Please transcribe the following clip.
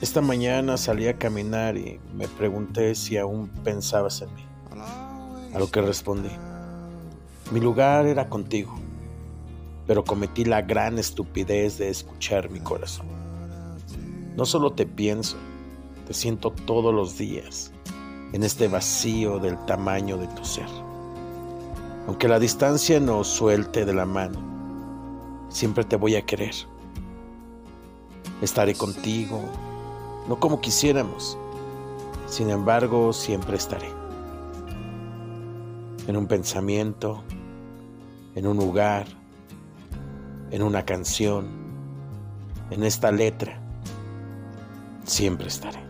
Esta mañana salí a caminar y me pregunté si aún pensabas en mí. A lo que respondí, mi lugar era contigo, pero cometí la gran estupidez de escuchar mi corazón. No solo te pienso, te siento todos los días en este vacío del tamaño de tu ser. Aunque la distancia nos suelte de la mano, siempre te voy a querer. Estaré contigo, no como quisiéramos, sin embargo siempre estaré. En un pensamiento, en un lugar, en una canción, en esta letra, siempre estaré.